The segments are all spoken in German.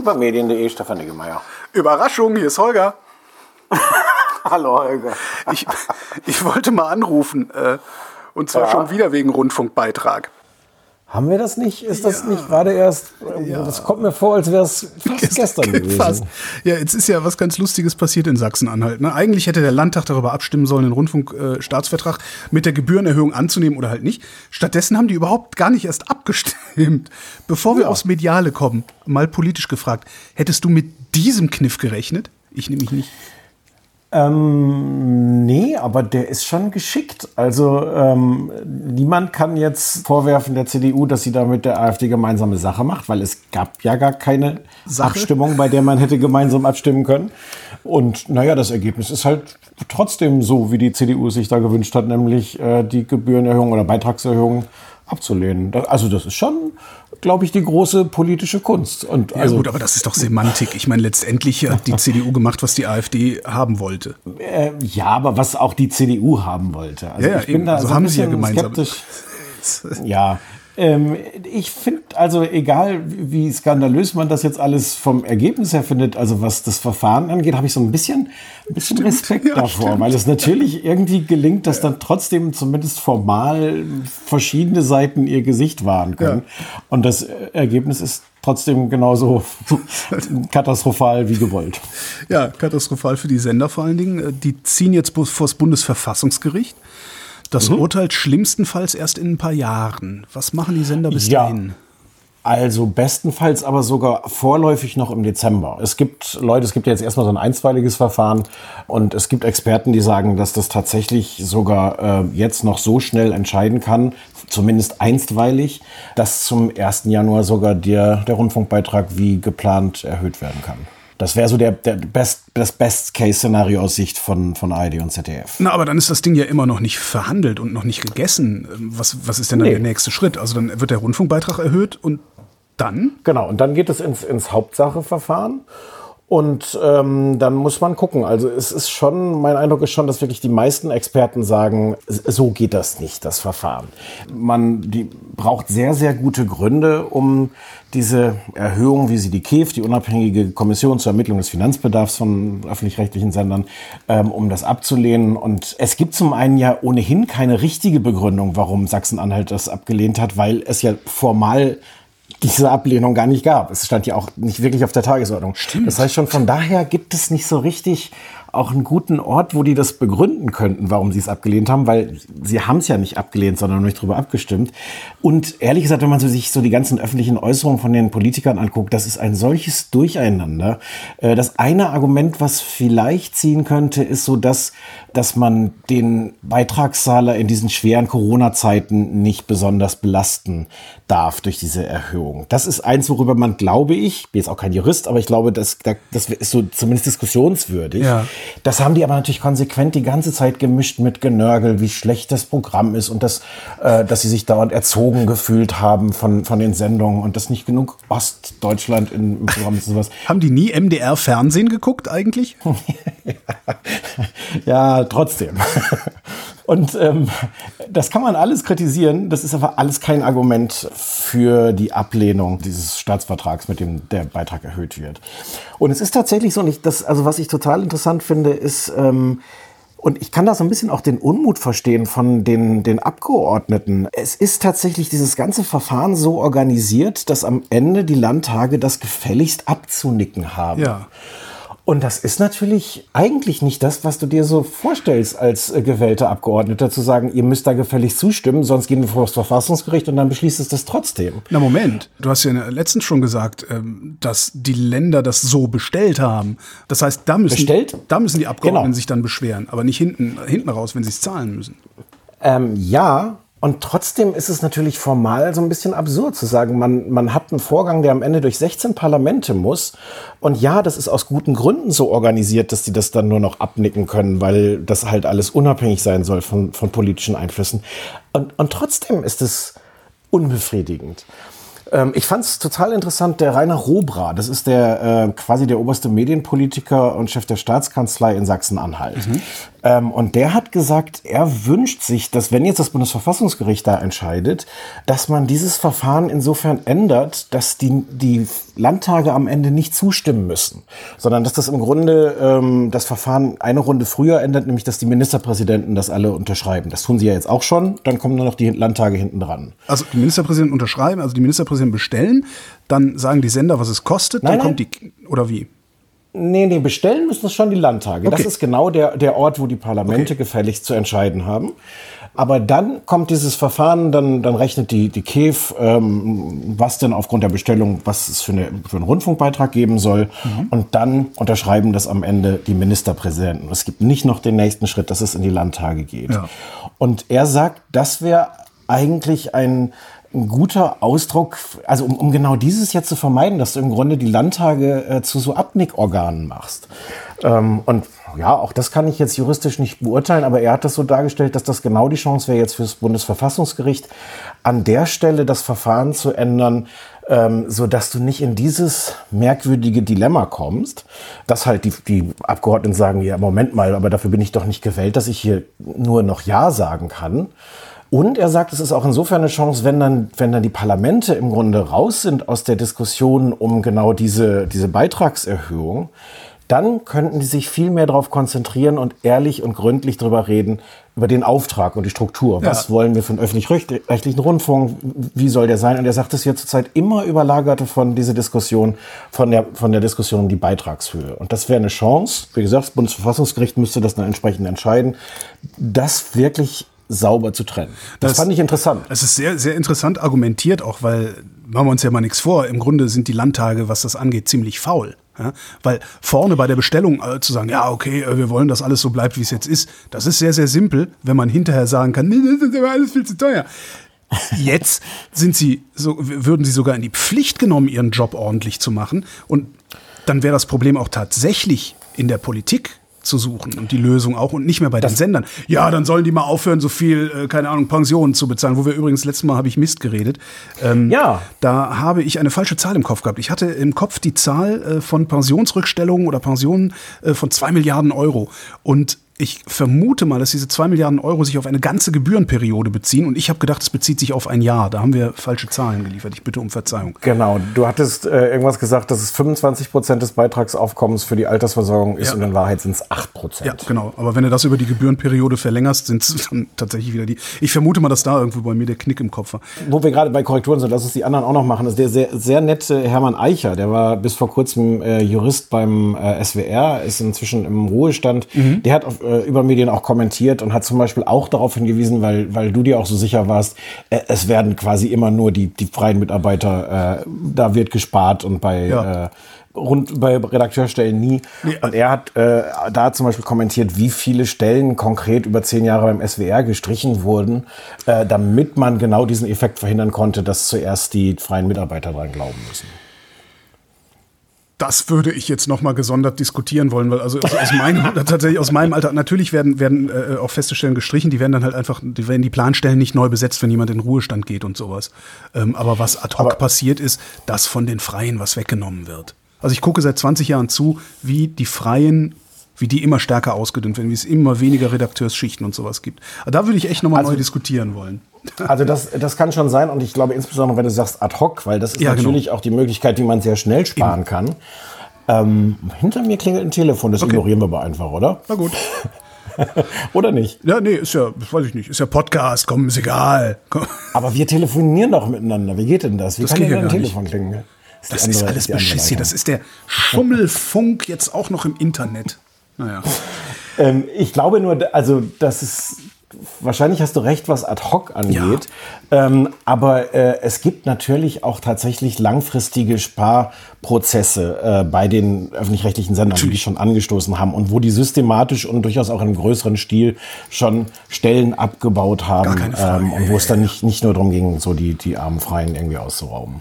Über medien.de, Stefan Niggemeier. Überraschung, hier ist Holger. Hallo Holger. Ich, ich wollte mal anrufen. Äh, und zwar Ja. schon wieder wegen Rundfunkbeitrag. Haben wir das nicht? Ist das nicht gerade erst? Das kommt mir vor, als wäre es fast gestern gewesen. Fast. Ja, jetzt ist ja was ganz Lustiges passiert in Sachsen-Anhalt. Ne? Eigentlich hätte der Landtag darüber abstimmen sollen, den Rundfunkstaatsvertrag mit der Gebührenerhöhung anzunehmen oder halt nicht. Stattdessen haben die überhaupt gar nicht erst abgestimmt. Bevor wir aufs Mediale kommen, mal politisch gefragt, hättest du mit diesem Kniff gerechnet? Ich nämlich nicht. Ähm, nee, aber der ist schon geschickt. Also ähm, niemand kann jetzt vorwerfen der CDU, dass sie da mit der AfD gemeinsame Sache macht, weil es gab ja gar keine Sache? Abstimmung, bei der man hätte gemeinsam abstimmen können. Und naja, das Ergebnis ist halt trotzdem so, wie die CDU sich da gewünscht hat, nämlich äh, die Gebührenerhöhung oder Beitragserhöhung abzulehnen. Also das ist schon, glaube ich, die große politische Kunst. Und Ja also, gut, aber das ist doch Semantik. Ich meine, letztendlich hat die CDU gemacht, was die AfD haben wollte. Äh, ja, aber was auch die CDU haben wollte. Also Ja, ja, ich bin eben. da Also so ein haben sie ja gemeinsam. skeptisch. Ja. Ähm, ich finde, also egal wie skandalös man das jetzt alles vom Ergebnis her findet, also was das Verfahren angeht, habe ich so ein bisschen, ein bisschen Respekt ja, davor, stimmt. weil es natürlich irgendwie gelingt, dass dann trotzdem zumindest formal verschiedene Seiten ihr Gesicht wahren können. Und das Ergebnis ist trotzdem genauso katastrophal wie gewollt. Ja, katastrophal für die Sender vor allen Dingen. Die ziehen jetzt vor das Bundesverfassungsgericht. Das Mhm. urteilt schlimmstenfalls erst in ein paar Jahren. Was machen die Sender bis Ja. dahin? Also bestenfalls aber sogar vorläufig noch im Dezember. Es gibt Leute, es gibt ja jetzt erstmal so ein einstweiliges Verfahren und es gibt Experten, die sagen, dass das tatsächlich sogar äh, jetzt noch so schnell entscheiden kann, zumindest einstweilig, dass zum 1. Januar sogar der, der Rundfunkbeitrag wie geplant erhöht werden kann. Das wäre so der, der Best, das Best-Case-Szenario aus Sicht von, von ARD und ZDF. Na, aber dann ist das Ding ja immer noch nicht verhandelt und noch nicht gegessen. Ähm, Was, was ist denn dann Nee. der nächste Schritt? Also dann wird der Rundfunkbeitrag erhöht und dann? Genau, und dann geht es ins, ins Hauptsacheverfahren. Und ähm, dann muss man gucken. Also es ist schon, mein Eindruck ist schon, dass wirklich die meisten Experten sagen, so geht das nicht, das Verfahren. Man die braucht sehr, sehr gute Gründe, um diese Erhöhung, wie sie die KEF, die unabhängige Kommission zur Ermittlung des Finanzbedarfs von öffentlich-rechtlichen Sendern, ähm, um das abzulehnen. Und es gibt zum einen ja ohnehin keine richtige Begründung, warum Sachsen-Anhalt das abgelehnt hat, weil es ja formal diese Ablehnung gar nicht gab. Es stand ja auch nicht wirklich auf der Tagesordnung. Stimmt. Das heißt schon, von daher gibt es nicht so richtig auch einen guten Ort, wo die das begründen könnten, warum sie es abgelehnt haben, weil sie haben es ja nicht abgelehnt, sondern nicht drüber abgestimmt. Und ehrlich gesagt, wenn man so sich so die ganzen öffentlichen Äußerungen von den Politikern anguckt, das ist ein solches Durcheinander. Äh, Das eine Argument, was vielleicht ziehen könnte, ist so, dass, dass man den Beitragszahler in diesen schweren Corona-Zeiten nicht besonders belasten darf durch diese Erhöhung. Das ist eins, worüber man, glaube ich, bin jetzt auch kein Jurist, aber ich glaube, das, das ist so zumindest diskussionswürdig. Ja. Das haben die aber natürlich konsequent die ganze Zeit gemischt mit Genörgel, wie schlecht das Programm ist und das, äh, dass sie sich dauernd erzogen gefühlt haben von, von den Sendungen und dass nicht genug Ostdeutschland im, im Programm ist und sowas. Haben die nie MDR-Fernsehen geguckt eigentlich? Ja, trotzdem. Und ähm, das kann man alles kritisieren. Das ist aber alles kein Argument für die Ablehnung dieses Staatsvertrags, mit dem der Beitrag erhöht wird. Und es ist tatsächlich so, nicht, das, also was ich total interessant finde, ist, ähm, und ich kann da so ein bisschen auch den Unmut verstehen von den, den Abgeordneten. Es ist tatsächlich dieses ganze Verfahren so organisiert, dass am Ende die Landtage das gefälligst abzunicken haben. Ja. Und das ist natürlich eigentlich nicht das, was du dir so vorstellst als äh, gewählter Abgeordneter, zu sagen, ihr müsst da gefällig zustimmen, sonst gehen wir vor das Verfassungsgericht und dann beschließt es das trotzdem. Na Moment, du hast ja letztens schon gesagt, ähm, dass die Länder das so bestellt haben. Das heißt, da müssen, Bestellt? Da müssen die Abgeordneten Genau. sich dann beschweren, aber nicht hinten, hinten raus, wenn sie es zahlen müssen. Ähm, ja, und trotzdem ist es natürlich formal so ein bisschen absurd zu sagen, man, man hat einen Vorgang, der am Ende durch 16 Parlamente muss. Und ja, das ist aus guten Gründen so organisiert, dass die das dann nur noch abnicken können, weil das halt alles unabhängig sein soll von, von politischen Einflüssen. Und, und trotzdem ist es unbefriedigend. Ähm, ich fand es total interessant, der Rainer Robra, das ist der äh, quasi der oberste Medienpolitiker und Chef der Staatskanzlei in Sachsen-Anhalt. Ähm, und der hat gesagt, er wünscht sich, dass wenn jetzt das Bundesverfassungsgericht da entscheidet, dass man dieses Verfahren insofern ändert, dass die, die Landtage am Ende nicht zustimmen müssen, sondern dass das im Grunde ähm, das Verfahren eine Runde früher ändert, nämlich dass die Ministerpräsidenten das alle unterschreiben. Das tun sie ja jetzt auch schon, dann kommen nur noch die Landtage hinten dran. Also die Ministerpräsidenten unterschreiben, also die Ministerpräsidenten bestellen, dann sagen die Sender, was es kostet, Nein, dann kommt die, oder wie? Nee, nee, bestellen müssen das schon die Landtage. Das Okay. ist genau der, der Ort, wo die Parlamente gefälligst zu entscheiden haben. Aber dann kommt dieses Verfahren, dann, dann rechnet die, die KEF, ähm, was denn aufgrund der Bestellung, was es für, eine, für einen Rundfunkbeitrag geben soll. Und dann unterschreiben das am Ende die Ministerpräsidenten. Es gibt nicht noch den nächsten Schritt, dass es in die Landtage geht. Ja. Und er sagt, das wäre eigentlich ein, ein guter Ausdruck, also um, um genau dieses jetzt zu vermeiden, dass du im Grunde die Landtage äh, zu so Abnickorganen machst. Ähm, und ja, auch das kann ich jetzt juristisch nicht beurteilen, aber er hat das so dargestellt, dass das genau die Chance wäre jetzt fürs Bundesverfassungsgericht, an der Stelle das Verfahren zu ändern, ähm, so du nicht in dieses merkwürdige Dilemma kommst, dass halt die, die Abgeordneten sagen, ja, Moment mal, aber dafür bin ich doch nicht gewählt, dass ich hier nur noch Ja sagen kann. Und er sagt, es ist auch insofern eine Chance, wenn dann, wenn dann die Parlamente im Grunde raus sind aus der Diskussion um genau diese, diese Beitragserhöhung, dann könnten die sich viel mehr darauf konzentrieren und ehrlich und gründlich darüber reden, über den Auftrag und die Struktur. Was Ja. wollen wir für einen öffentlich-rechtlichen Rundfunk? Wie soll der sein? Und er sagt, es wird zurzeit immer überlagerte von dieser Diskussion, von der, von der Diskussion um die Beitragshöhe. Und das wäre eine Chance. Wie gesagt, das Bundesverfassungsgericht müsste das dann entsprechend entscheiden, das wirklich sauber zu trennen. Das, Das- fand ich interessant. Es ist sehr, sehr interessant argumentiert, auch weil, machen wir uns ja mal nichts vor, im Grunde sind die Landtage, was das angeht, ziemlich faul. Ja? Weil vorne bei der Bestellung äh, zu sagen, ja, okay, äh, wir wollen, dass alles so bleibt, wie es jetzt ist, das ist sehr, sehr simpel, wenn man hinterher sagen kann, nee, das ist aber alles viel zu teuer. Jetzt sind sie so, würden sie sogar in die Pflicht genommen, ihren Job ordentlich zu machen. Und dann wäre das Problem auch tatsächlich in der Politik zu suchen und die Lösung auch und nicht mehr bei den Sendern. Ja, dann sollen die mal aufhören, so viel, äh, keine Ahnung, Pensionen zu bezahlen, wo wir übrigens letztes Mal habe ich Mist geredet. Ähm, Ja. Da habe ich eine falsche Zahl im Kopf gehabt. Ich hatte im Kopf die Zahl äh, von Pensionsrückstellungen oder Pensionen äh, von zwei Milliarden Euro. Und ich vermute mal, dass diese zwei Milliarden Euro sich auf eine ganze Gebührenperiode beziehen. Und ich habe gedacht, es bezieht sich auf ein Jahr. Da haben wir falsche Zahlen geliefert. Ich bitte um Verzeihung. Genau, du hattest äh, irgendwas gesagt, dass es 25 Prozent des Beitragsaufkommens für die Altersversorgung ist Ja. und in Wahrheit sind es 8 Prozent. Ja, genau. Aber wenn du das über die Gebührenperiode verlängerst, sind es dann tatsächlich wieder die. Ich vermute mal, dass da irgendwo bei mir der Knick im Kopf war. Wo wir gerade bei Korrekturen sind, lass uns die anderen auch noch machen. Das ist der sehr, sehr nette Hermann Eicher, der war bis vor kurzem äh, Jurist beim äh, SWR, ist inzwischen im Ruhestand. Der hat auf, äh, über Medien auch kommentiert und hat zum Beispiel auch darauf hingewiesen, weil, weil du dir auch so sicher warst, äh, es werden quasi immer nur die, die freien Mitarbeiter, äh, da wird gespart und bei Ja. äh, rund bei Redakteurstellen nie. Und er hat äh, da zum Beispiel kommentiert, wie viele Stellen konkret über zehn Jahre beim SWR gestrichen wurden, äh, damit man genau diesen Effekt verhindern konnte, dass zuerst die freien Mitarbeiter dran glauben müssen. Das würde ich jetzt noch mal gesondert diskutieren wollen, weil also aus, meinem tatsächlich aus meinem Alter natürlich werden werden äh, auch feste Stellen gestrichen, die werden dann halt einfach die werden die Planstellen nicht neu besetzt, wenn jemand in Ruhestand geht und sowas. Ähm, aber was ad hoc Aber- passiert ist, dass von den Freien was weggenommen wird. Also ich gucke seit 20 Jahren zu, wie die Freien wie die immer stärker ausgedünnt werden, wie es immer weniger Redakteursschichten und sowas gibt. Aber da würde ich echt noch mal Also- neu diskutieren wollen. Also das, das kann schon sein und ich glaube insbesondere, wenn du sagst ad hoc, weil das ist Ja, genau. natürlich auch die Möglichkeit, die man sehr schnell sparen kann. Ähm, hinter mir klingelt ein Telefon, das ignorieren wir aber einfach, oder? Na gut. Oder nicht? Ja, nee, ist ja, weiß ich nicht, ist ja Podcast, komm, ist egal. Komm. Aber wir telefonieren doch miteinander. Wie geht denn das? Wie Das kann denn ja ein. Telefon klingeln? die Das ist alles Beschiss hier. Das ist der Schummelfunk jetzt auch noch im Internet. Naja. Ähm, ich glaube nur, also das ist wahrscheinlich hast du recht, was ad hoc angeht. Ähm, aber äh, es gibt natürlich auch tatsächlich langfristige Sparprozesse äh, bei den öffentlich-rechtlichen Sendern, die schon angestoßen haben und wo die systematisch und durchaus auch in einem größeren Stil schon Stellen abgebaut haben ähm, und wo es dann nicht, nicht nur darum ging, so die, die armen Freien irgendwie auszurauben.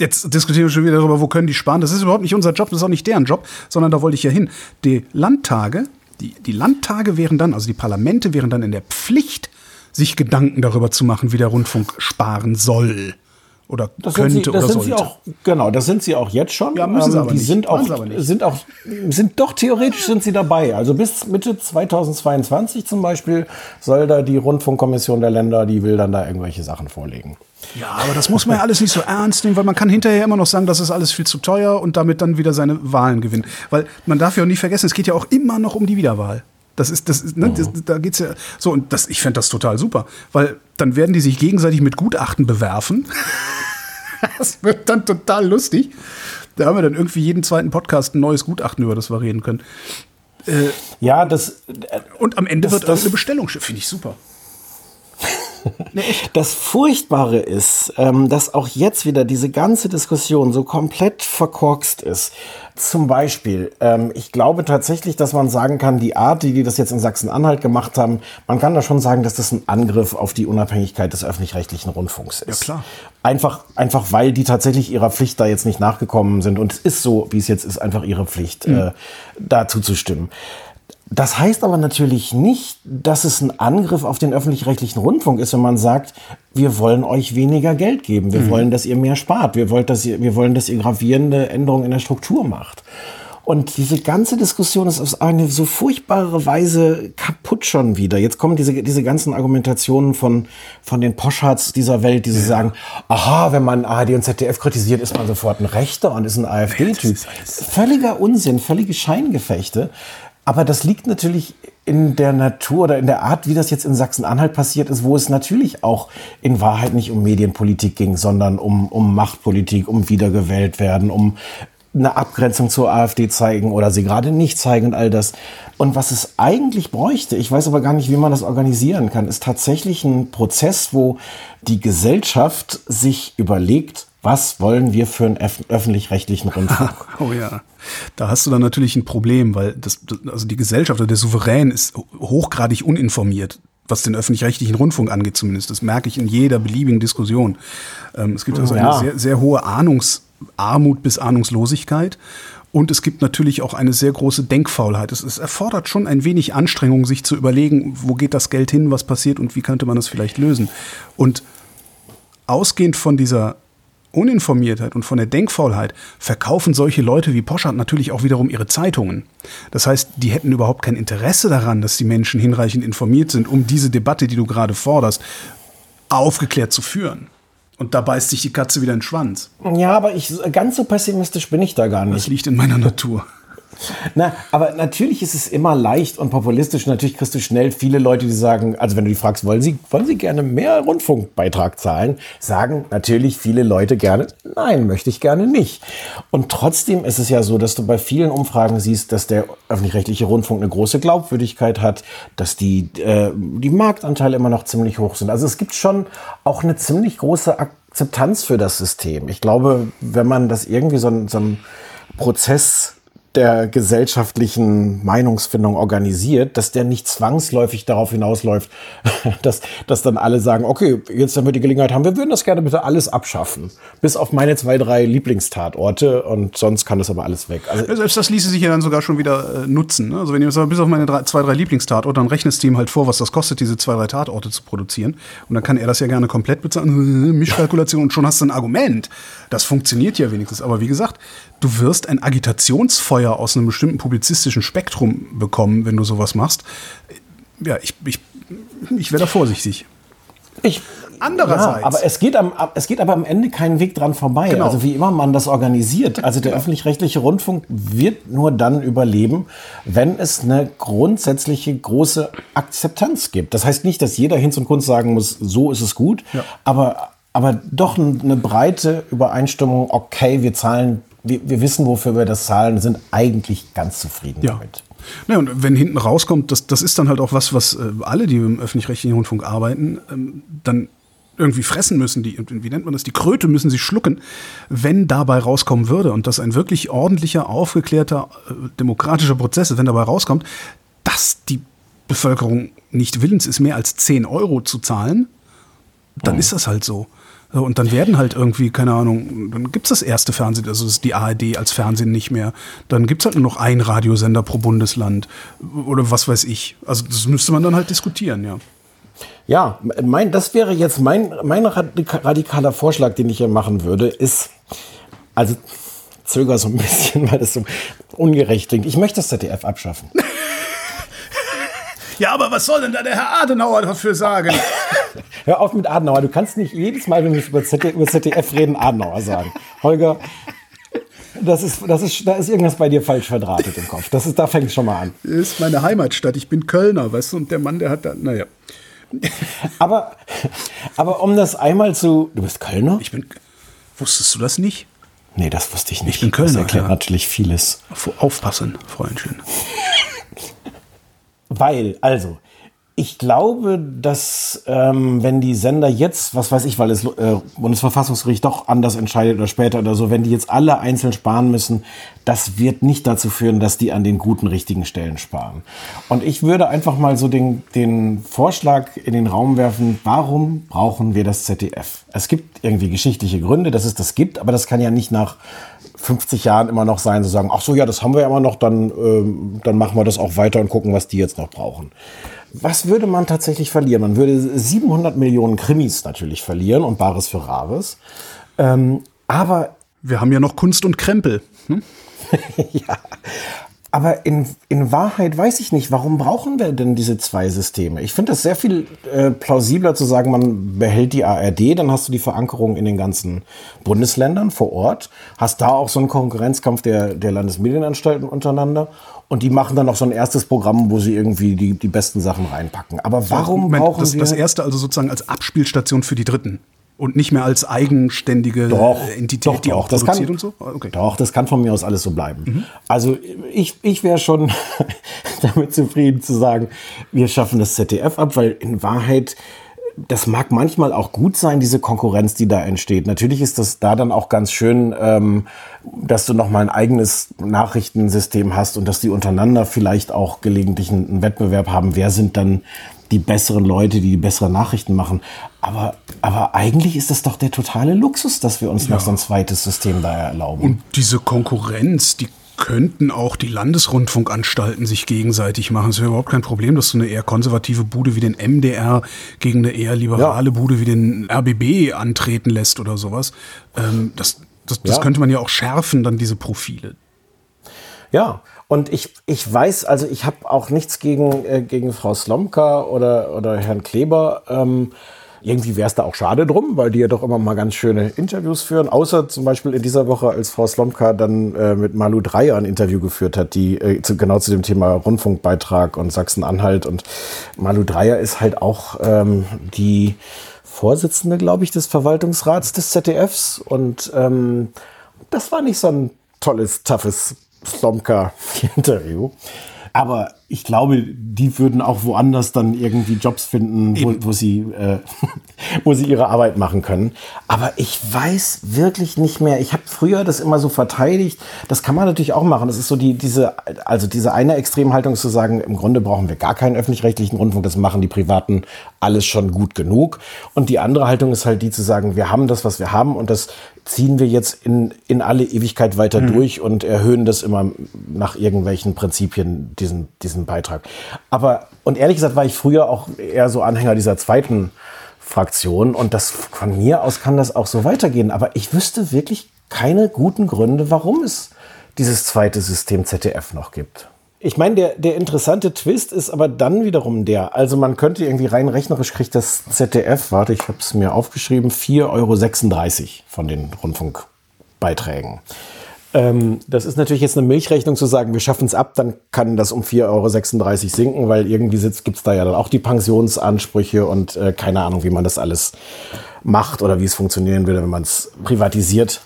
Jetzt diskutieren wir schon wieder darüber, wo können die sparen. Das ist überhaupt nicht unser Job, das ist auch nicht deren Job, sondern da wollte ich ja hin. Die Landtage, die, die Landtage wären dann, also die Parlamente wären dann in der Pflicht, sich Gedanken darüber zu machen, wie der Rundfunk sparen soll. oder Das könnte sind sie, das oder sind sie sollte. auch, genau, das sind sie auch jetzt schon. Ähm, Ja, müssen sie aber die nicht. sind auch, sie sind auch, sind doch theoretisch sind sie dabei. Also bis Mitte 2022 zum Beispiel soll da die Rundfunkkommission der Länder, die will dann da irgendwelche Sachen vorlegen. Ja, aber das muss man ja alles nicht so ernst nehmen, weil man kann hinterher immer noch sagen, das ist alles viel zu teuer und damit dann wieder seine Wahlen gewinnen. Weil man darf ja auch nicht vergessen, es geht ja auch immer noch um die Wiederwahl. Das ist, das ist, ne, das, da geht's ja so und das, ich fände das total super, weil dann werden die sich gegenseitig mit Gutachten bewerfen. das wird dann total lustig. Da haben wir dann irgendwie jeden zweiten Podcast ein neues Gutachten, über das wir reden können. Ja, das, Und am Ende Das- wird das- irgendeine Bestellung, finde ich super. Das Furchtbare ist, ähm, dass auch jetzt wieder diese ganze Diskussion so komplett verkorkst ist. Zum Beispiel, ähm, ich glaube tatsächlich, dass man sagen kann, die Art, wie die das jetzt in Sachsen-Anhalt gemacht haben, man kann da schon sagen, dass das ein Angriff auf die Unabhängigkeit des öffentlich-rechtlichen Rundfunks ist. Ja, klar. Einfach, einfach weil die tatsächlich ihrer Pflicht da jetzt nicht nachgekommen sind. Und es ist so, wie es jetzt ist, einfach ihre Pflicht, äh, dazu zu stimmen. Das heißt aber natürlich nicht, dass es ein Angriff auf den öffentlich-rechtlichen Rundfunk ist, wenn man sagt, wir wollen euch weniger Geld geben, wir wollen, dass ihr mehr spart, wir wollen, dass ihr, wir wollen, dass ihr gravierende Änderungen in der Struktur macht. Und diese ganze Diskussion ist auf eine so furchtbare Weise kaputt schon wieder. Jetzt kommen diese, diese ganzen Argumentationen von, von den Poschards dieser Welt, die sie sagen, aha, wenn man ARD und ZDF kritisiert, ist man sofort ein Rechter und ist ein AfD-Typ. Völliger Unsinn, völlige Scheingefechte. Aber das liegt natürlich in der Natur oder in der Art, wie das jetzt in Sachsen-Anhalt passiert ist, wo es natürlich auch in Wahrheit nicht um Medienpolitik ging, sondern um, um Machtpolitik, um wiedergewählt werden, um eine Abgrenzung zur AfD zeigen oder sie gerade nicht zeigen und all das. Und was es eigentlich bräuchte, ich weiß aber gar nicht, wie man das organisieren kann, ist tatsächlich ein Prozess, wo die Gesellschaft sich überlegt, was wollen wir für einen öff- öffentlich-rechtlichen Rundfunk? Oh ja, da hast du dann natürlich ein Problem, weil das, also die Gesellschaft oder der Souverän ist hochgradig uninformiert, was den öffentlich-rechtlichen Rundfunk angeht zumindest. Das merke ich in jeder beliebigen Diskussion. Ähm, es gibt also eine sehr, sehr hohe Ahnungsarmut bis Ahnungslosigkeit. Und es gibt natürlich auch eine sehr große Denkfaulheit. Es, es erfordert schon ein wenig Anstrengung, sich zu überlegen, wo geht das Geld hin, was passiert und wie könnte man das vielleicht lösen. Und ausgehend von dieser Uninformiertheit und von der Denkfaulheit verkaufen solche Leute wie Poschardt natürlich auch wiederum ihre Zeitungen. Das heißt, die hätten überhaupt kein Interesse daran, dass die Menschen hinreichend informiert sind, um diese Debatte, die du gerade forderst, aufgeklärt zu führen. Und da beißt sich die Katze wieder in den Schwanz. Ja, aber ich, ganz so pessimistisch bin ich da gar Das nicht. liegt in meiner Natur. Na, aber natürlich ist es immer leicht und populistisch. Natürlich kriegst du schnell viele Leute, die sagen, also wenn du die fragst, wollen sie, wollen sie gerne mehr Rundfunkbeitrag zahlen, sagen natürlich viele Leute gerne, nein, möchte ich gerne nicht. Und trotzdem ist es ja so, dass du bei vielen Umfragen siehst, dass der öffentlich-rechtliche Rundfunk eine große Glaubwürdigkeit hat, dass die, äh, die Marktanteile immer noch ziemlich hoch sind. Also es gibt schon auch eine ziemlich große Akzeptanz für das System. Ich glaube, wenn man das irgendwie so, so ein Prozess der gesellschaftlichen Meinungsfindung organisiert, dass der nicht zwangsläufig darauf hinausläuft, dass, dass dann alle sagen, okay, jetzt wenn wir die Gelegenheit haben, wir würden das gerne bitte alles abschaffen. Bis auf meine zwei, drei Lieblingstatorte und sonst kann das aber alles weg. Also, Selbst das ließe sich ja dann sogar schon wieder äh, nutzen. Ne? Also wenn ihr sagt, bis auf meine drei, zwei, drei Lieblingstatorte, dann rechnest du ihm halt vor, was das kostet, diese zwei, drei Tatorte zu produzieren. Und dann kann er das ja gerne komplett bezahlen. Mischkalkulation und schon hast du ein Argument. Das funktioniert ja wenigstens. Aber wie gesagt, du wirst ein Agitationsfeuer aus einem bestimmten publizistischen Spektrum bekommen, wenn du sowas machst. Ja, ich, ich, ich wäre da vorsichtig. Ich, Andererseits- Ja, aber es geht, am, es geht aber am Ende keinen Weg dran vorbei. Genau. Also wie immer man das organisiert. Also der öffentlich-rechtliche Rundfunk wird nur dann überleben, wenn es eine grundsätzliche große Akzeptanz gibt. Das heißt nicht, dass jeder Hinz und Kunst sagen muss, so ist es gut, Ja. aber, aber doch eine breite Übereinstimmung, okay, wir zahlen, wir, wir wissen, wofür wir das zahlen, sind eigentlich ganz zufrieden Ja. damit. Ja, und wenn hinten rauskommt, das, das ist dann halt auch was, was äh, alle, die im öffentlich-rechtlichen Rundfunk arbeiten, ähm, dann irgendwie fressen müssen, die, wie nennt man das, die Kröte müssen sie schlucken, wenn dabei rauskommen würde und das ein wirklich ordentlicher, aufgeklärter, äh, demokratischer Prozess ist, wenn dabei rauskommt, dass die Bevölkerung nicht willens ist, mehr als 10 Euro zu zahlen, dann ist das halt so. So, Und dann werden halt irgendwie, keine Ahnung, dann gibt's das erste Fernsehen, also das ist die ARD als Fernsehen nicht mehr. Dann gibt's halt nur noch einen Radiosender pro Bundesland oder was weiß ich. Also das müsste man dann halt diskutieren, ja. Ja, mein, das wäre jetzt mein, mein radikaler Vorschlag, den ich hier machen würde, ist, also zöger so ein bisschen, weil das so ungerecht klingt. Ich möchte das ZDF abschaffen. Ja, aber was soll denn da der Herr Adenauer dafür sagen? Hör auf mit Adenauer. Du kannst nicht jedes Mal, wenn wir über ZDF, reden, Adenauer sagen. Holger, das ist, das ist, da ist irgendwas bei dir falsch verdrahtet im Kopf. Das ist, da fängt es schon mal an. Das ist meine Heimatstadt. Ich bin Kölner, weißt du, und der Mann, der hat da, naja. Aber, aber um das einmal zu. Du bist Kölner? Ich bin. Wusstest du das nicht? Nee, das wusste ich nicht. Ich bin Kölner. Das erklärt ja. natürlich vieles. Aufpassen, Freundchen. Weil, also, ich glaube, dass ähm, wenn die Sender jetzt, was weiß ich, weil das äh, Bundesverfassungsgericht doch anders entscheidet oder später oder so, wenn die jetzt alle einzeln sparen müssen, das wird nicht dazu führen, dass die an den guten, richtigen Stellen sparen. Und ich würde einfach mal so den, den Vorschlag in den Raum werfen, warum brauchen wir das ZDF? Es gibt irgendwie geschichtliche Gründe, dass es das gibt, aber das kann ja nicht nach 50 Jahren immer noch sein, zu sagen, ach so, ja, das haben wir ja immer noch, dann, ähm, dann machen wir das auch weiter und gucken, was die jetzt noch brauchen. Was würde man tatsächlich verlieren? Man würde 700 Millionen Krimis natürlich verlieren und Bares für Rares. Ähm, aber. Wir haben ja noch Kunst und Krempel. Hm? ja. Aber in, in Wahrheit weiß ich nicht, warum brauchen wir denn diese zwei Systeme? Ich finde das sehr viel äh, plausibler zu sagen, man behält die ARD, dann hast du die Verankerung in den ganzen Bundesländern vor Ort, hast da auch so einen Konkurrenzkampf der, der Landesmedienanstalten untereinander und die machen dann noch so ein erstes Programm, wo sie irgendwie die, die besten Sachen reinpacken. Aber warum Moment, brauchen das, wir... Das erste also sozusagen als Abspielstation für die Dritten? Und nicht mehr als eigenständige doch, Entität, doch, die auch das produziert kann, und so? Okay. Doch, das kann von mir aus alles so bleiben. Mhm. Also ich, ich wäre schon damit zufrieden zu sagen, wir schaffen das ZDF ab, weil in Wahrheit das mag manchmal auch gut sein, diese Konkurrenz, die da entsteht. Natürlich ist das da dann auch ganz schön, ähm, dass du noch mal ein eigenes Nachrichtensystem hast und dass die untereinander vielleicht auch gelegentlich einen, einen Wettbewerb haben. Wer sind dann die besseren Leute, die die besseren Nachrichten machen. Aber, aber eigentlich ist das doch der totale Luxus, dass wir uns ja. noch so ein zweites System da erlauben. Und diese Konkurrenz, die könnten auch die Landesrundfunkanstalten sich gegenseitig machen. Es wäre überhaupt kein Problem, dass du eine eher konservative Bude wie den MDR gegen eine eher liberale ja. Bude wie den RBB antreten lässt oder sowas. Ähm, das das, das ja. könnte man ja auch schärfen, dann diese Profile. Ja, und ich, ich weiß, also ich habe auch nichts gegen, äh, gegen Frau Slomka oder, oder Herrn Kleber. Ähm, irgendwie wäre es da auch schade drum, weil die ja doch immer mal ganz schöne Interviews führen. Außer zum Beispiel in dieser Woche, als Frau Slomka dann äh, mit Malu Dreyer ein Interview geführt hat, die äh, zu, genau zu dem Thema Rundfunkbeitrag und Sachsen-Anhalt. Und Malu Dreyer ist halt auch ähm, die Vorsitzende, glaube ich, des Verwaltungsrats des ZDFs. Und ähm, das war nicht so ein tolles, toughes Slomka-Interview. Aber ich glaube, die würden auch woanders dann irgendwie Jobs finden, wo, wo sie, äh, wo sie ihre Arbeit machen können. Aber ich weiß wirklich nicht mehr. Ich habe früher das immer so verteidigt. Das kann man natürlich auch machen. Das ist so die, diese, also diese eine Extremhaltung zu sagen, im Grunde brauchen wir gar keinen öffentlich-rechtlichen Rundfunk. Das machen die Privaten alles schon gut genug. Und die andere Haltung ist halt die zu sagen, wir haben das, was wir haben und das ziehen wir jetzt in, in alle Ewigkeit weiter mhm. durch und erhöhen das immer nach irgendwelchen Prinzipien, diesen, diesen Beitrag. Aber, und ehrlich gesagt war ich früher auch eher so Anhänger dieser zweiten Fraktion und das, von mir aus kann das auch so weitergehen. Aber ich wüsste wirklich keine guten Gründe, warum es dieses zweite System ZDF noch gibt. Ich meine, der, der interessante Twist ist aber dann wiederum der, also man könnte irgendwie rein rechnerisch kriegt das ZDF, warte, ich habe es mir aufgeschrieben, 4,36 Euro von den Rundfunkbeiträgen. Ähm, das ist natürlich jetzt eine Milchrechnung zu sagen, wir schaffen es ab, dann kann das um 4,36 Euro sinken, weil irgendwie gibt es da ja dann auch die Pensionsansprüche und äh, keine Ahnung, wie man das alles macht oder wie es funktionieren würde, wenn man es privatisiert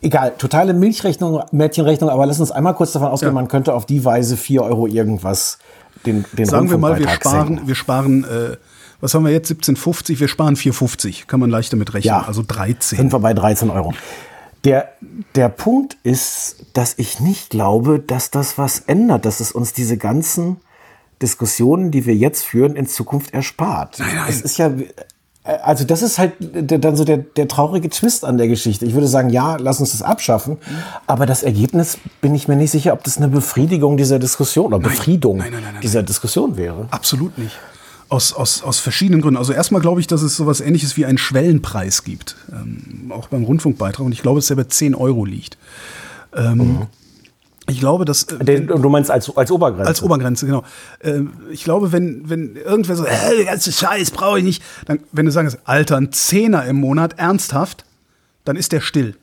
egal, totale Milchrechnung, Mädchenrechnung, aber lass uns einmal kurz davon ausgehen, ja. man könnte auf die Weise 4 Euro irgendwas den, den Sagen wir mal, wir sparen, wir sparen, äh, was haben wir jetzt, 17,50, wir sparen 4,50, kann man leicht damit rechnen, ja. also 13. Sind wir bei 13 Euro. Der, der Punkt ist, dass ich nicht glaube, dass das was ändert, dass es uns diese ganzen Diskussionen, die wir jetzt führen, in Zukunft erspart. Nein, nein. Es ist ja, äh, also das ist halt dann so der, der traurige Twist an der Geschichte. Ich würde sagen, ja, lass uns das abschaffen. Aber das Ergebnis bin ich mir nicht sicher, ob das eine Befriedigung dieser Diskussion oder Befriedung nein, nein, dieser Diskussion wäre. Absolut nicht. Aus, aus, aus verschiedenen Gründen. Also erstmal glaube ich, dass es sowas ähnliches wie einen Schwellenpreis gibt. Ähm, auch beim Rundfunkbeitrag. Und ich glaube, dass der bei 10 Euro liegt. Ähm, mhm. Ich glaube, dass. Äh, Den, du meinst als, als Obergrenze? Als Obergrenze, genau. Äh, ich glaube, wenn, wenn irgendwer so, äh, ganze Scheiß brauche ich nicht, dann, wenn du sagst, Alter, ein Zehner im Monat, ernsthaft, dann ist der still.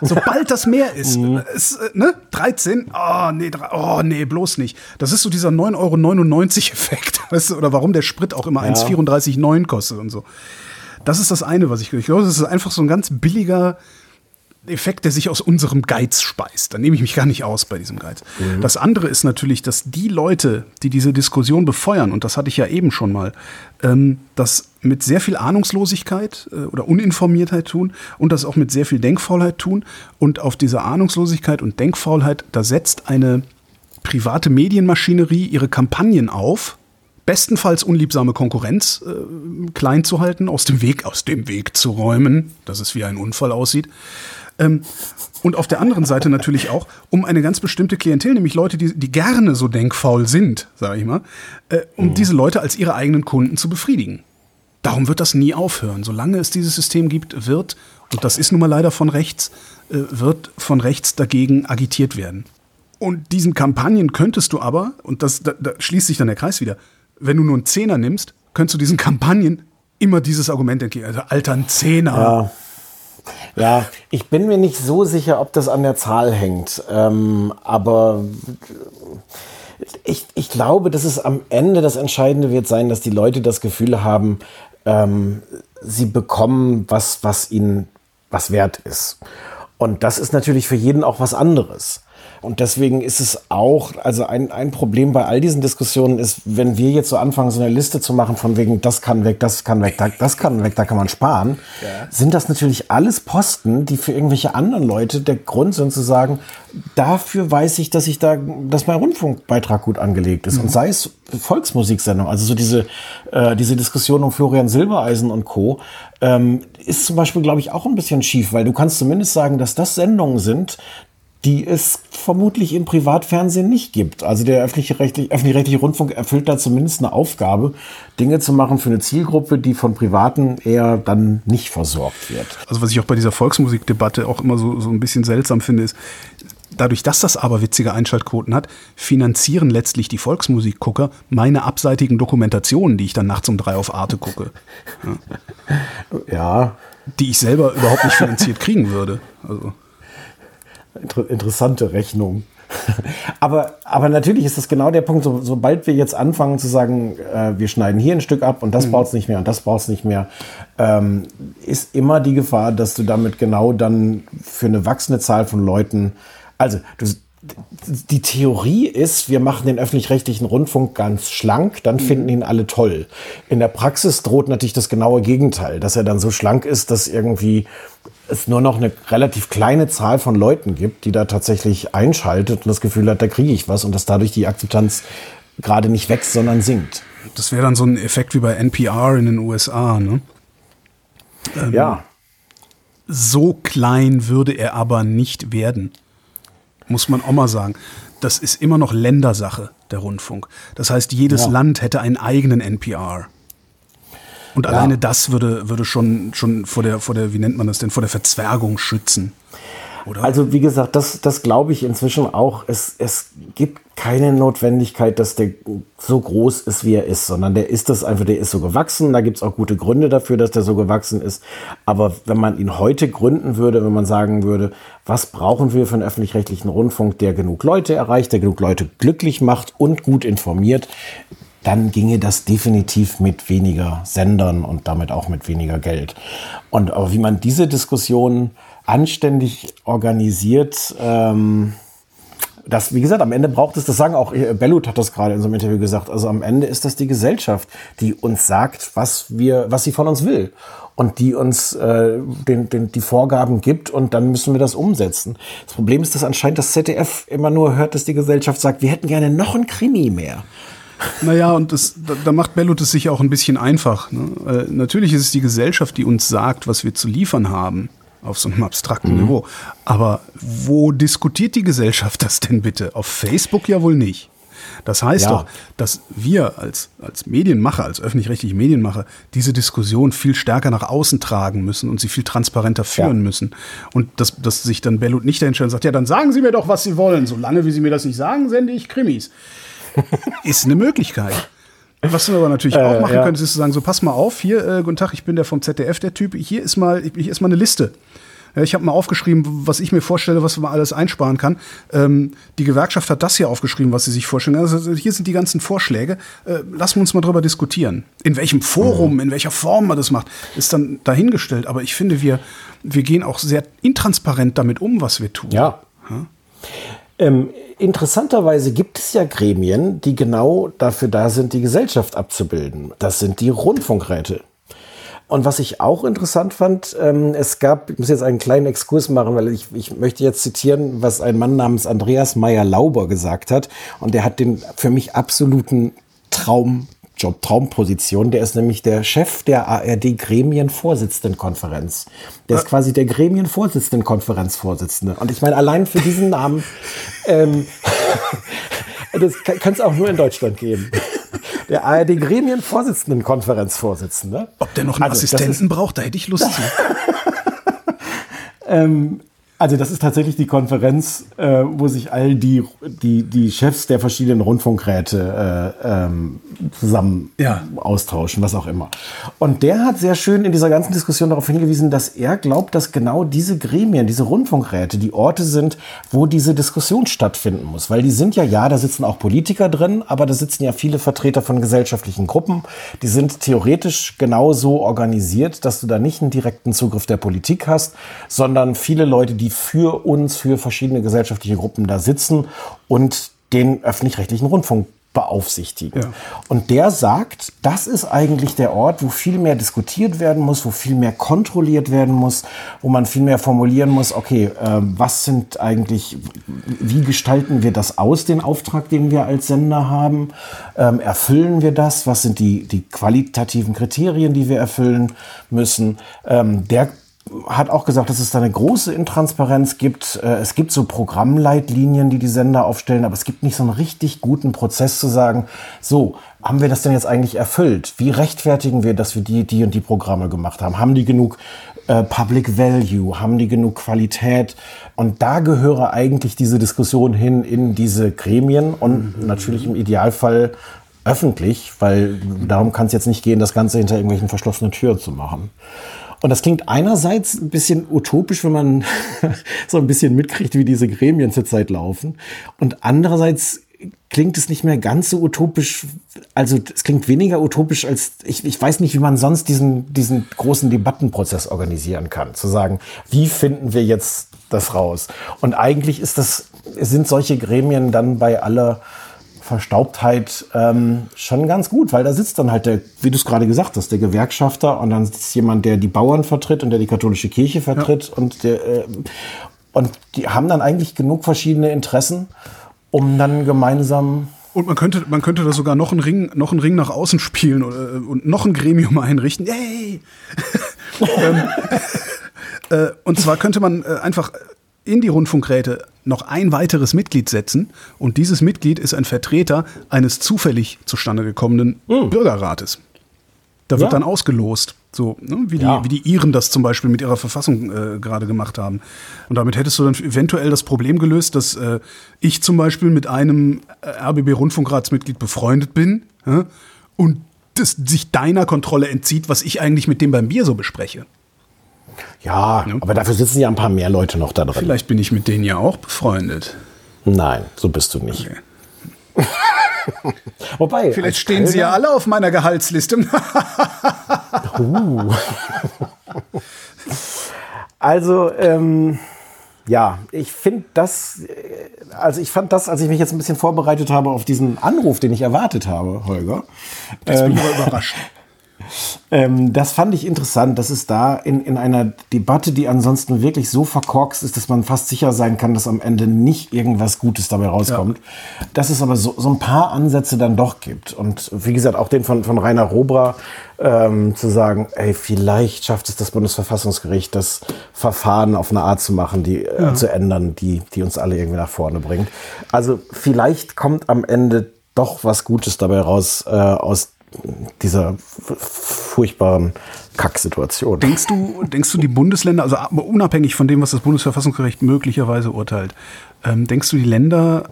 Sobald das mehr ist, mhm. ist äh, ne? 13, oh nee, oh nee, bloß nicht. Das ist so dieser 9,99 Euro Effekt, weißt du, oder warum der Sprit auch immer ja. 1,34,9 kostet und so. Das ist das eine, was ich, ich glaube, das ist einfach so ein ganz billiger Effekt, der sich aus unserem Geiz speist. Da nehme ich mich gar nicht aus bei diesem Geiz. Mhm. Das andere ist natürlich, dass die Leute, die diese Diskussion befeuern, und das hatte ich ja eben schon mal, ähm, das mit sehr viel Ahnungslosigkeit äh, oder Uninformiertheit tun und das auch mit sehr viel Denkfaulheit tun. Und auf diese Ahnungslosigkeit und Denkfaulheit, da setzt eine private Medienmaschinerie ihre Kampagnen auf, bestenfalls unliebsame Konkurrenz äh, klein zu halten, aus dem Weg, aus dem Weg zu räumen, dass es wie ein Unfall aussieht. Ähm, und auf der anderen Seite natürlich auch um eine ganz bestimmte Klientel, nämlich Leute, die, die gerne so denkfaul sind, sage ich mal, äh, um mhm. diese Leute als ihre eigenen Kunden zu befriedigen. Darum wird das nie aufhören. Solange es dieses System gibt, wird, und das ist nun mal leider von rechts, äh, wird von rechts dagegen agitiert werden. Und diesen Kampagnen könntest du aber, und das, da, da schließt sich dann der Kreis wieder, wenn du nur einen Zehner nimmst, könntest du diesen Kampagnen immer dieses Argument entgegen. Also, Alter, ein Zehner. Ja. Ja, ich bin mir nicht so sicher, ob das an der Zahl hängt. Ähm, aber ich, ich glaube, dass es am Ende das Entscheidende wird sein, dass die Leute das Gefühl haben, ähm, sie bekommen was, was ihnen was wert ist. Und das ist natürlich für jeden auch was anderes. Und deswegen ist es auch, also ein, ein Problem bei all diesen Diskussionen ist, wenn wir jetzt so anfangen, so eine Liste zu machen von wegen, das kann weg, das kann weg, das kann weg, da kann man sparen, ja. sind das natürlich alles Posten, die für irgendwelche anderen Leute der Grund sind zu sagen, dafür weiß ich, dass ich da, dass mein Rundfunkbeitrag gut angelegt ist. Mhm. Und sei es Volksmusiksendung, also so diese, äh, diese Diskussion um Florian Silbereisen und Co. Ähm, ist zum Beispiel, glaube ich, auch ein bisschen schief, weil du kannst zumindest sagen, dass das Sendungen sind, die es vermutlich im Privatfernsehen nicht gibt. Also der öffentlich-rechtliche öffentlich Rundfunk erfüllt da zumindest eine Aufgabe, Dinge zu machen für eine Zielgruppe, die von Privaten eher dann nicht versorgt wird. Also was ich auch bei dieser Volksmusikdebatte auch immer so, so ein bisschen seltsam finde, ist, dadurch, dass das aber witzige Einschaltquoten hat, finanzieren letztlich die Volksmusikgucker meine abseitigen Dokumentationen, die ich dann nachts um drei auf Arte gucke. Ja. ja. Die ich selber überhaupt nicht finanziert kriegen würde. Also. Inter interessante Rechnung. aber, aber natürlich ist das genau der Punkt, so, sobald wir jetzt anfangen zu sagen, äh, wir schneiden hier ein Stück ab und das mhm. braucht es nicht mehr und das braucht es nicht mehr, ähm, ist immer die Gefahr, dass du damit genau dann für eine wachsende Zahl von Leuten, also du, die Theorie ist, wir machen den öffentlich-rechtlichen Rundfunk ganz schlank, dann mhm. finden ihn alle toll. In der Praxis droht natürlich das genaue Gegenteil, dass er dann so schlank ist, dass irgendwie es nur noch eine relativ kleine Zahl von Leuten gibt, die da tatsächlich einschaltet und das Gefühl hat, da kriege ich was und dass dadurch die Akzeptanz gerade nicht wächst, sondern sinkt. Das wäre dann so ein Effekt wie bei NPR in den USA, ne? Ähm, ja. So klein würde er aber nicht werden. Muss man auch mal sagen. Das ist immer noch Ländersache, der Rundfunk. Das heißt, jedes ja. Land hätte einen eigenen NPR. Und ja. alleine das würde, würde schon, schon vor der, vor der, wie nennt man das denn, vor der Verzwergung schützen. Oder? Also wie gesagt, das, das glaube ich inzwischen auch. Es, es gibt keine Notwendigkeit, dass der so groß ist, wie er ist, sondern der ist das einfach, der ist so gewachsen. Da gibt es auch gute Gründe dafür, dass der so gewachsen ist. Aber wenn man ihn heute gründen würde, wenn man sagen würde, was brauchen wir für einen öffentlich-rechtlichen Rundfunk, der genug Leute erreicht, der genug Leute glücklich macht und gut informiert, dann ginge das definitiv mit weniger Sendern und damit auch mit weniger Geld. Und aber wie man diese Diskussion anständig organisiert, ähm, das, wie gesagt, am Ende braucht es, das sagen auch, äh, Bellut hat das gerade in so einem Interview gesagt, also am Ende ist das die Gesellschaft, die uns sagt, was wir, was sie von uns will. Und die uns äh, den, den, die Vorgaben gibt und dann müssen wir das umsetzen. Das Problem ist, dass anscheinend das ZDF immer nur hört, dass die Gesellschaft sagt, wir hätten gerne noch ein Krimi mehr. Naja, und das, da, macht Bellut es sich auch ein bisschen einfach. Ne? Äh, natürlich ist es die Gesellschaft, die uns sagt, was wir zu liefern haben, auf so einem abstrakten mhm. Niveau. Aber wo diskutiert die Gesellschaft das denn bitte? Auf Facebook ja wohl nicht. Das heißt Ja. doch, dass wir als, als Medienmacher, als öffentlich-rechtliche Medienmacher, diese Diskussion viel stärker nach außen tragen müssen und sie viel transparenter führen Ja. müssen. Und dass, dass sich dann Bellut nicht dahinstellt und sagt, ja, dann sagen Sie mir doch, was Sie wollen. Solange wie Sie mir das nicht sagen, sende ich Krimis. ist eine Möglichkeit. Was du aber natürlich auch machen Äh, ja. könntest, ist zu sagen, so pass mal auf, hier, äh, guten Tag, ich bin der vom ZDF, der Typ, hier ist mal, hier ist mal eine Liste. Ja, ich habe mal aufgeschrieben, was ich mir vorstelle, was man alles einsparen kann. Ähm, die Gewerkschaft hat das hier aufgeschrieben, was sie sich vorstellen. Also hier sind die ganzen Vorschläge. Äh, lassen wir uns mal drüber diskutieren. In welchem Forum, in welcher Form man das macht, ist dann dahingestellt. Aber ich finde, wir, wir gehen auch sehr intransparent damit um, was wir tun. Ja. Ähm, interessanterweise gibt es ja Gremien, die genau dafür da sind, die Gesellschaft abzubilden. Das sind die Rundfunkräte. Und was ich auch interessant fand, ähm, es gab, ich muss jetzt einen kleinen Exkurs machen, weil ich, ich möchte jetzt zitieren, was ein Mann namens Andreas Meyer-Lauber gesagt hat. Und der hat den für mich absoluten Traumjob, Traumposition. Der ist nämlich der Chef der ARD-Gremienvorsitzendenkonferenz. Der ist quasi der Gremienvorsitzendenkonferenzvorsitzende. Und ich meine, allein für diesen Namen, ähm, das kann es auch nur in Deutschland geben. Der ARD-Gremienvorsitzendenkonferenzvorsitzende. Ob der noch einen Also, Assistenten braucht, da hätte ich Lust zu. Ähm, also das ist tatsächlich die Konferenz, äh, wo sich all die, die, die Chefs der verschiedenen Rundfunkräte äh, ähm, zusammen Ja. austauschen, was auch immer. Und der hat sehr schön in dieser ganzen Diskussion darauf hingewiesen, dass er glaubt, dass genau diese Gremien, diese Rundfunkräte, die Orte sind, wo diese Diskussion stattfinden muss. Weil die sind ja, ja, da sitzen auch Politiker drin, aber da sitzen ja viele Vertreter von gesellschaftlichen Gruppen. Die sind theoretisch genauso organisiert, dass du da nicht einen direkten Zugriff der Politik hast, sondern viele Leute, die für uns, für verschiedene gesellschaftliche Gruppen da sitzen und den öffentlich-rechtlichen Rundfunk beaufsichtigen. Ja. Und der sagt, das ist eigentlich der Ort, wo viel mehr diskutiert werden muss, wo viel mehr kontrolliert werden muss, wo man viel mehr formulieren muss, okay, ähm, was sind eigentlich, wie gestalten wir das aus, den Auftrag, den wir als Sender haben? Ähm, erfüllen wir das? Was sind die, die qualitativen Kriterien, die wir erfüllen müssen? Ähm, der hat auch gesagt, dass es da eine große Intransparenz gibt. Äh, Es gibt so Programmleitlinien, die die Sender aufstellen, aber es gibt nicht so einen richtig guten Prozess zu sagen, so, haben wir das denn jetzt eigentlich erfüllt? Wie rechtfertigen wir, dass wir die, die und die Programme gemacht haben? Haben die genug äh, Public Value? Haben die genug Qualität? Und da gehöre eigentlich diese Diskussion hin in diese Gremien und natürlich im Idealfall öffentlich, weil darum kann es jetzt nicht gehen, das Ganze hinter irgendwelchen verschlossenen Türen zu machen. Und das klingt einerseits ein bisschen utopisch, wenn man so ein bisschen mitkriegt, wie diese Gremien zurzeit laufen. Und andererseits klingt es nicht mehr ganz so utopisch. Also es klingt weniger utopisch als ich, ich weiß nicht, wie man sonst diesen, diesen großen Debattenprozess organisieren kann. Zu sagen, wie finden wir jetzt das raus? Und eigentlich ist das, sind solche Gremien dann bei aller Verstaubtheit ähm, schon ganz gut, weil da sitzt dann halt der, wie du es gerade gesagt hast, der Gewerkschafter und dann sitzt jemand, der die Bauern vertritt und der die katholische Kirche vertritt und der, äh, und die haben dann eigentlich genug verschiedene Interessen, um dann gemeinsam Und man könnte, man könnte da sogar noch einen Ring, noch einen Ring nach außen spielen oder, und noch ein Gremium einrichten. Yay! ähm, äh, und zwar könnte man äh, einfach in die Rundfunkräte noch ein weiteres Mitglied setzen und dieses Mitglied ist ein Vertreter eines zufällig zustande gekommenen Bürgerrates. Da wird Ja. dann ausgelost, so ne, wie, die, Ja. wie die Iren das zum Beispiel mit ihrer Verfassung äh, gerade gemacht haben. Und damit hättest du dann eventuell das Problem gelöst, dass äh, ich zum Beispiel mit einem äh, RBB-Rundfunkratsmitglied befreundet bin ja, und das sich deiner Kontrolle entzieht, was ich eigentlich mit dem beim Bier so bespreche. Ja, aber dafür sitzen ja ein paar mehr Leute noch da drin. Vielleicht bin ich mit denen ja auch befreundet. Nein, so bist du nicht. Okay. Wobei, Vielleicht stehen sie ja Kölner- alle auf meiner Gehaltsliste. Also, ähm, ja, ich finde das, äh, also ich fand das, als ich mich jetzt ein bisschen vorbereitet habe auf diesen Anruf, den ich erwartet habe, Holger, Jetzt bin ich aber überrascht. Ähm, das fand ich interessant, dass es da in, in einer Debatte, die ansonsten wirklich so verkorkst ist, dass man fast sicher sein kann, dass am Ende nicht irgendwas Gutes dabei rauskommt, dass es aber so, so ein paar Ansätze dann doch gibt. Und wie gesagt, auch den von, von Rainer Robra ähm, zu sagen, ey, vielleicht schafft es das Bundesverfassungsgericht, das Verfahren auf eine Art zu machen, die äh, zu ändern, die, die uns alle irgendwie nach vorne bringt. Also vielleicht kommt am Ende doch was Gutes dabei raus äh, aus dieser furchtbaren Kacksituation. Denkst du, denkst du, die Bundesländer, also unabhängig von dem, was das Bundesverfassungsgericht möglicherweise urteilt, ähm, denkst du, die Länder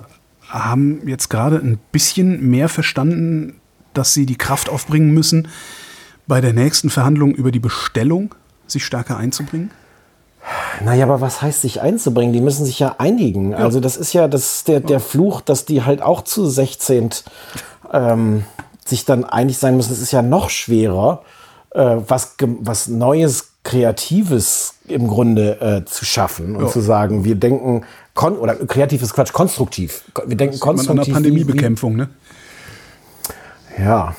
haben jetzt gerade ein bisschen mehr verstanden, dass sie die Kraft aufbringen müssen, bei der nächsten Verhandlung über die Bestellung sich stärker einzubringen? Naja, aber was heißt sich einzubringen? Die müssen sich ja einigen. Ja. Also das ist ja das, der, der Fluch, dass die halt auch zu 16 ähm, sich dann einig sein müssen. Es ist ja noch schwerer, äh, was, was Neues, Kreatives im Grunde äh, zu schaffen und ja. zu sagen, wir denken, kon oder kreatives Quatsch, konstruktiv. Wir denken konstruktiv. An der Pandemiebekämpfung, ne? Ja.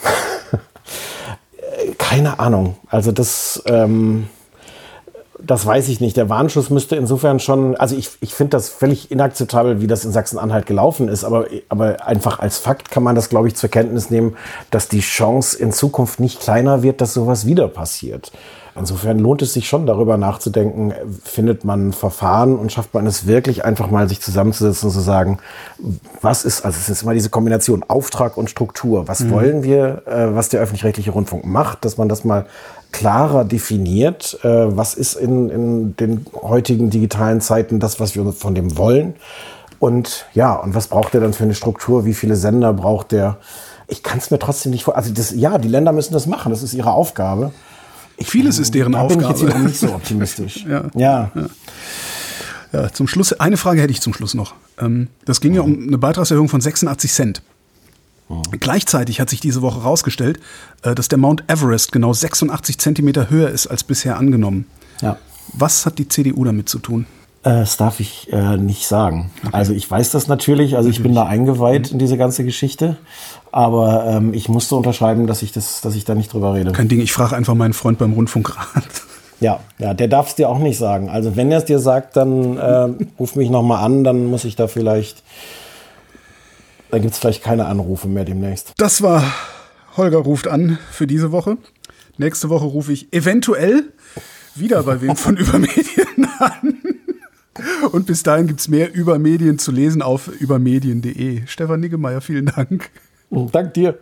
Keine Ahnung. Also das, ähm, das weiß ich nicht. Der Warnschuss müsste insofern schon, also ich, ich finde das völlig inakzeptabel, wie das in Sachsen-Anhalt gelaufen ist, aber, aber einfach als Fakt kann man das, glaube ich, zur Kenntnis nehmen, dass die Chance in Zukunft nicht kleiner wird, dass sowas wieder passiert. Insofern lohnt es sich schon darüber nachzudenken, findet man Verfahren und schafft man es wirklich einfach mal sich zusammenzusetzen und zu sagen, was ist, also es ist immer diese Kombination Auftrag und Struktur. Was mhm. wollen wir, äh, was der öffentlich-rechtliche Rundfunk macht, dass man das mal klarer definiert, äh, was ist in, in den heutigen digitalen Zeiten das, was wir von dem wollen. Und ja, und was braucht er dann für eine Struktur? Wie viele Sender braucht der? Ich kann es mir trotzdem nicht vor. Also das, ja, die Länder müssen das machen. Das ist ihre Aufgabe. Ich Vieles ist deren da Aufgabe. bin ich jetzt nicht so optimistisch. ja. ja. ja. Ja, zum Schluss, eine Frage hätte ich zum Schluss noch. Ähm, das ging ja um eine Beitragserhöhung von 86 Cent. Mhm. Gleichzeitig hat sich diese Woche herausgestellt, äh, dass der Mount Everest genau 86 Zentimeter höher ist als bisher angenommen. Ja. Was hat die CDU damit zu tun? Äh, das darf ich äh, nicht sagen. Okay. Also ich weiß das natürlich, also ich bin da eingeweiht mhm. in diese ganze Geschichte, aber ähm, ich musste unterschreiben, dass ich das, dass ich da nicht drüber rede. Kein Ding, ich frage einfach meinen Freund beim Rundfunkrat. Ja, ja, der darf es dir auch nicht sagen. Also wenn er es dir sagt, dann äh, ruf mich nochmal an, dann muss ich da vielleicht, dann gibt es vielleicht keine Anrufe mehr demnächst. Das war Holger ruft an für diese Woche. Nächste Woche rufe ich eventuell wieder bei wem von Übermedien an. Und bis dahin gibt es mehr über Medien zu lesen auf übermedien.de. Stefan Niggemeier, vielen Dank. Dank dir.